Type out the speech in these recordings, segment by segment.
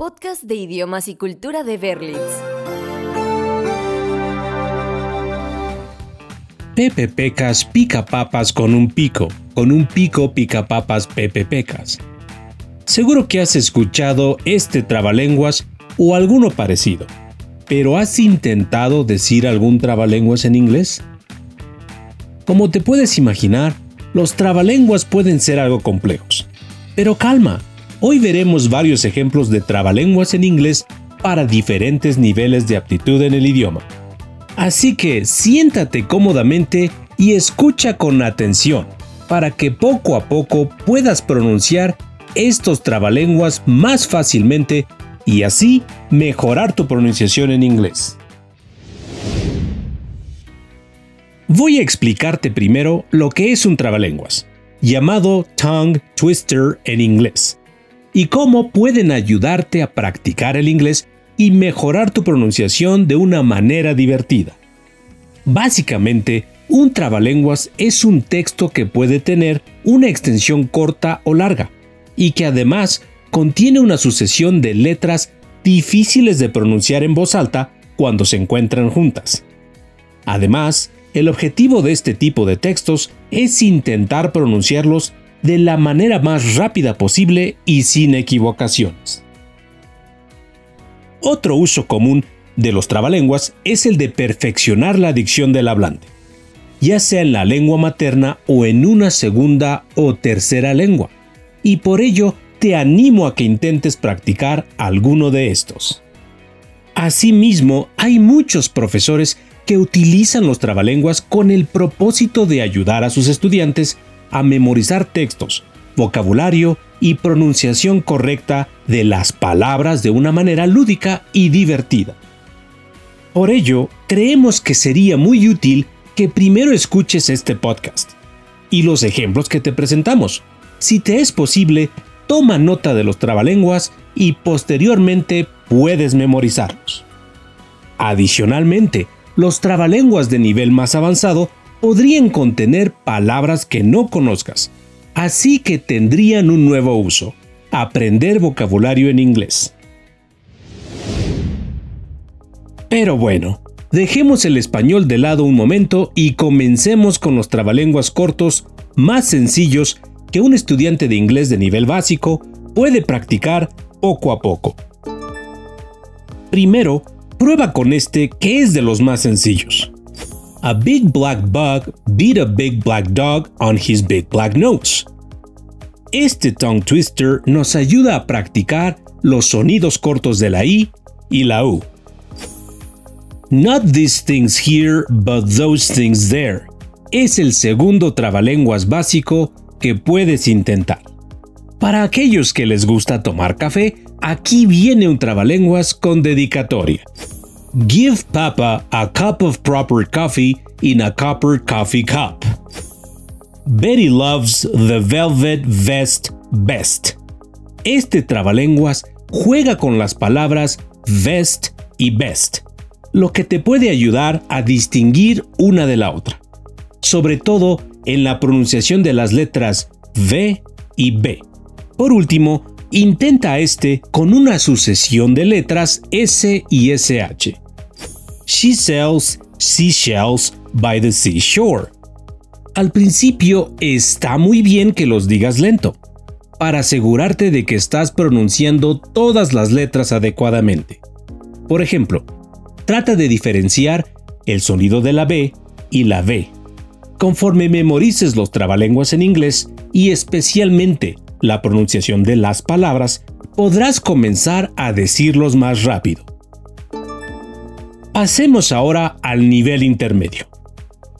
Podcast de idiomas y cultura de Berlitz. Pepe Pecas pica papas con un pico, con un pico pica papas Pepe Pecas. Seguro que has escuchado este trabalenguas o alguno parecido, pero ¿has intentado decir algún trabalenguas en inglés? Como te puedes imaginar, los trabalenguas pueden ser algo complejos. Pero calma, hoy veremos varios ejemplos de trabalenguas en inglés para diferentes niveles de aptitud en el idioma. Así que siéntate cómodamente y escucha con atención para que poco a poco puedas pronunciar estos trabalenguas más fácilmente y así mejorar tu pronunciación en inglés. Voy a explicarte primero lo que es un trabalenguas, llamado tongue twister en inglés, y cómo pueden ayudarte a practicar el inglés y mejorar tu pronunciación de una manera divertida. Básicamente, un trabalenguas es un texto que puede tener una extensión corta o larga, y que además contiene una sucesión de letras difíciles de pronunciar en voz alta cuando se encuentran juntas. Además, el objetivo de este tipo de textos es intentar pronunciarlos de la manera más rápida posible y sin equivocaciones. Otro uso común de los trabalenguas es el de perfeccionar la dicción del hablante, ya sea en la lengua materna o en una segunda o tercera lengua, y por ello te animo a que intentes practicar alguno de estos. Asimismo, hay muchos profesores que utilizan los trabalenguas con el propósito de ayudar a sus estudiantes a memorizar textos, vocabulario y pronunciación correcta de las palabras de una manera lúdica y divertida. Por ello, creemos que sería muy útil que primero escuches este podcast y los ejemplos que te presentamos. Si te es posible, toma nota de los trabalenguas y posteriormente puedes memorizarlos. Adicionalmente, los trabalenguas de nivel más avanzado podrían contener palabras que no conozcas, así que tendrían un nuevo uso, aprender vocabulario en inglés. Pero bueno, dejemos el español de lado un momento y comencemos con los trabalenguas cortos más sencillos que un estudiante de inglés de nivel básico puede practicar poco a poco. Primero, prueba con este que es de los más sencillos. A big black bug beat a big black dog on his big black nose. Este tongue twister nos ayuda a practicar los sonidos cortos de la I y la U. Not these things here, but those things there. Es el segundo trabalenguas básico que puedes intentar. Para aquellos que les gusta tomar café, aquí viene un trabalenguas con dedicatoria. Give Papa a cup of proper coffee in a copper coffee cup. Betty loves the velvet vest best. Este trabalenguas juega con las palabras vest y best, lo que te puede ayudar a distinguir una de la otra, sobre todo en la pronunciación de las letras V y B. Por último, intenta este con una sucesión de letras S y SH. She sells seashells by the seashore. Al principio está muy bien que los digas lento, para asegurarte de que estás pronunciando todas las letras adecuadamente. Por ejemplo, trata de diferenciar el sonido de la B y la V. Conforme memorices los trabalenguas en inglés y especialmente la pronunciación de las palabras, podrás comenzar a decirlos más rápido. Pasemos ahora al nivel intermedio.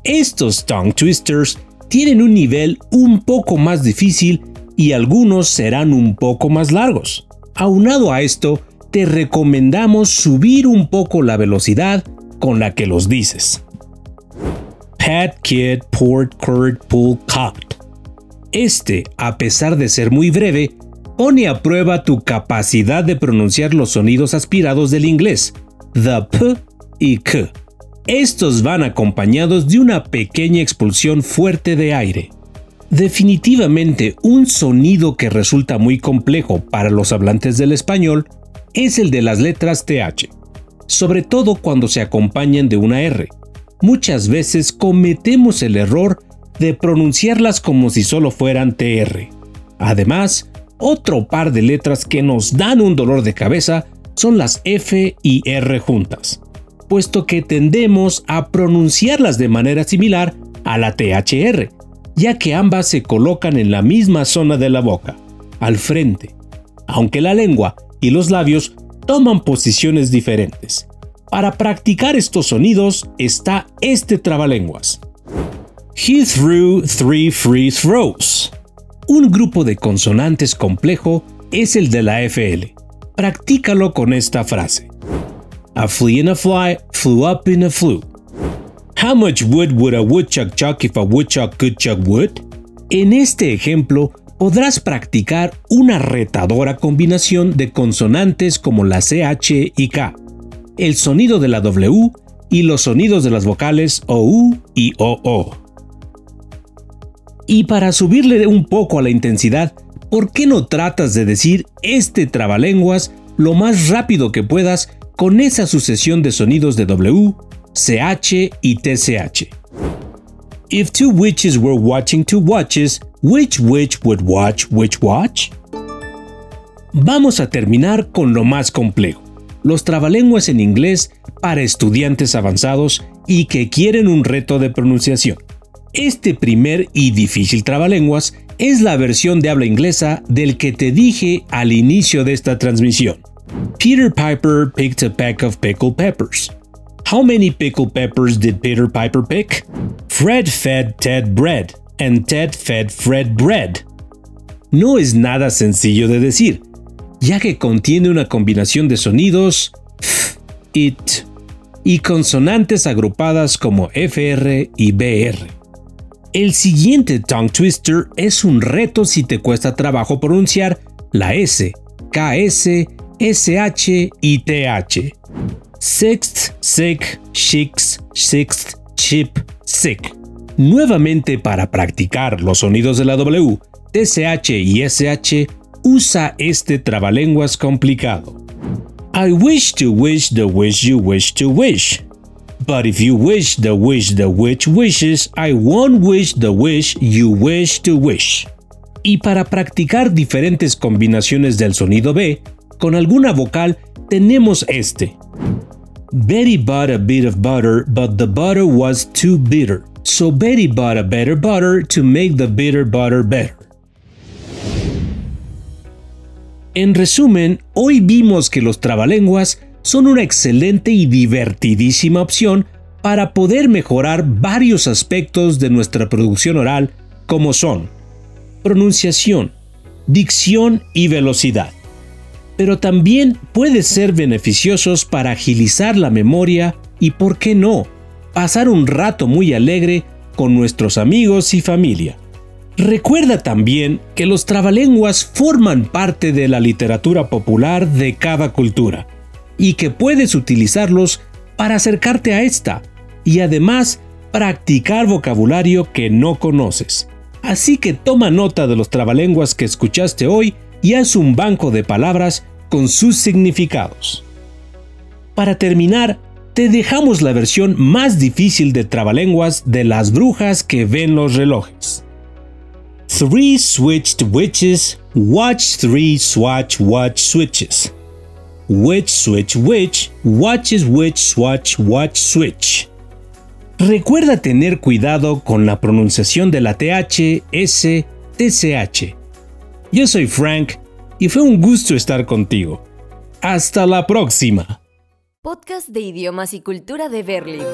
Estos tongue twisters tienen un nivel un poco más difícil y algunos serán un poco más largos. Aunado a esto, te recomendamos subir un poco la velocidad con la que los dices. Pet, kid, port, curd, pull, cut. Este, a pesar de ser muy breve, pone a prueba tu capacidad de pronunciar los sonidos aspirados del inglés, the p y k. Estos van acompañados de una pequeña expulsión fuerte de aire. Definitivamente un sonido que resulta muy complejo para los hablantes del español es el de las letras TH, sobre todo cuando se acompañan de una R. Muchas veces cometemos el error de pronunciarlas como si solo fueran TR. Además, otro par de letras que nos dan un dolor de cabeza son las F y R juntas, puesto que tendemos a pronunciarlas de manera similar a la THR, ya que ambas se colocan en la misma zona de la boca, al frente, aunque la lengua y los labios toman posiciones diferentes. Para practicar estos sonidos está este trabalenguas. He threw three free throws. Un grupo de consonantes complejo es el de la FL. Practícalo con esta frase. A flea in a fly flew up in a flue. How much wood would a woodchuck chuck if a woodchuck could chuck wood? En este ejemplo, podrás practicar una retadora combinación de consonantes como la CH y K, el sonido de la W y los sonidos de las vocales OU y OO. Y para subirle un poco a la intensidad, ¿por qué no tratas de decir este trabalenguas lo más rápido que puedas con esa sucesión de sonidos de W, CH y TCH. If two witches were watching two watches, which witch would watch which watch? Vamos a terminar con lo más complejo, los trabalenguas en inglés para estudiantes avanzados y que quieren un reto de pronunciación. Este primer y difícil trabalenguas es la versión de habla inglesa del que te dije al inicio de esta transmisión. Peter Piper picked a peck of pickled peppers. How many pickled peppers did Peter Piper pick? Fred fed Ted bread, and Ted fed Fred bread. No es nada sencillo de decir, ya que contiene una combinación de sonidos f, it y consonantes agrupadas como FR y BR. El siguiente tongue twister es un reto si te cuesta trabajo pronunciar la S, KS, SH y TH sixth, sick, six, sixth, chip, sick. Nuevamente para practicar los sonidos de la W, TSH y SH, usa este trabalenguas complicado. I wish to wish the wish you wish to wish. But if you wish the wish the witch wishes, I won't wish the wish you wish to wish. Y para practicar diferentes combinaciones del sonido B, con alguna vocal tenemos este. Betty bought a bit of butter, but the butter was too bitter. So Betty bought a better butter to make the bitter butter better. En resumen, hoy vimos que los trabalenguas son una excelente y divertidísima opción para poder mejorar varios aspectos de nuestra producción oral como son pronunciación, dicción y velocidad. Pero también puede ser beneficiosos para agilizar la memoria y, por qué no, pasar un rato muy alegre con nuestros amigos y familia. Recuerda también que los trabalenguas forman parte de la literatura popular de cada cultura y que puedes utilizarlos para acercarte a esta y además practicar vocabulario que no conoces. Así que toma nota de los trabalenguas que escuchaste hoy y haz un banco de palabras con sus significados. Para terminar, te dejamos la versión más difícil de trabalenguas de las brujas que ven los relojes. Three switched witches watch three swatch watch switches. Witch switch witch watches witch swatch watch switch. Recuerda tener cuidado con la pronunciación de la TH, S, TCH. Yo soy Frank y fue un gusto estar contigo. Hasta la próxima. Podcast de idiomas y cultura de Berlitz.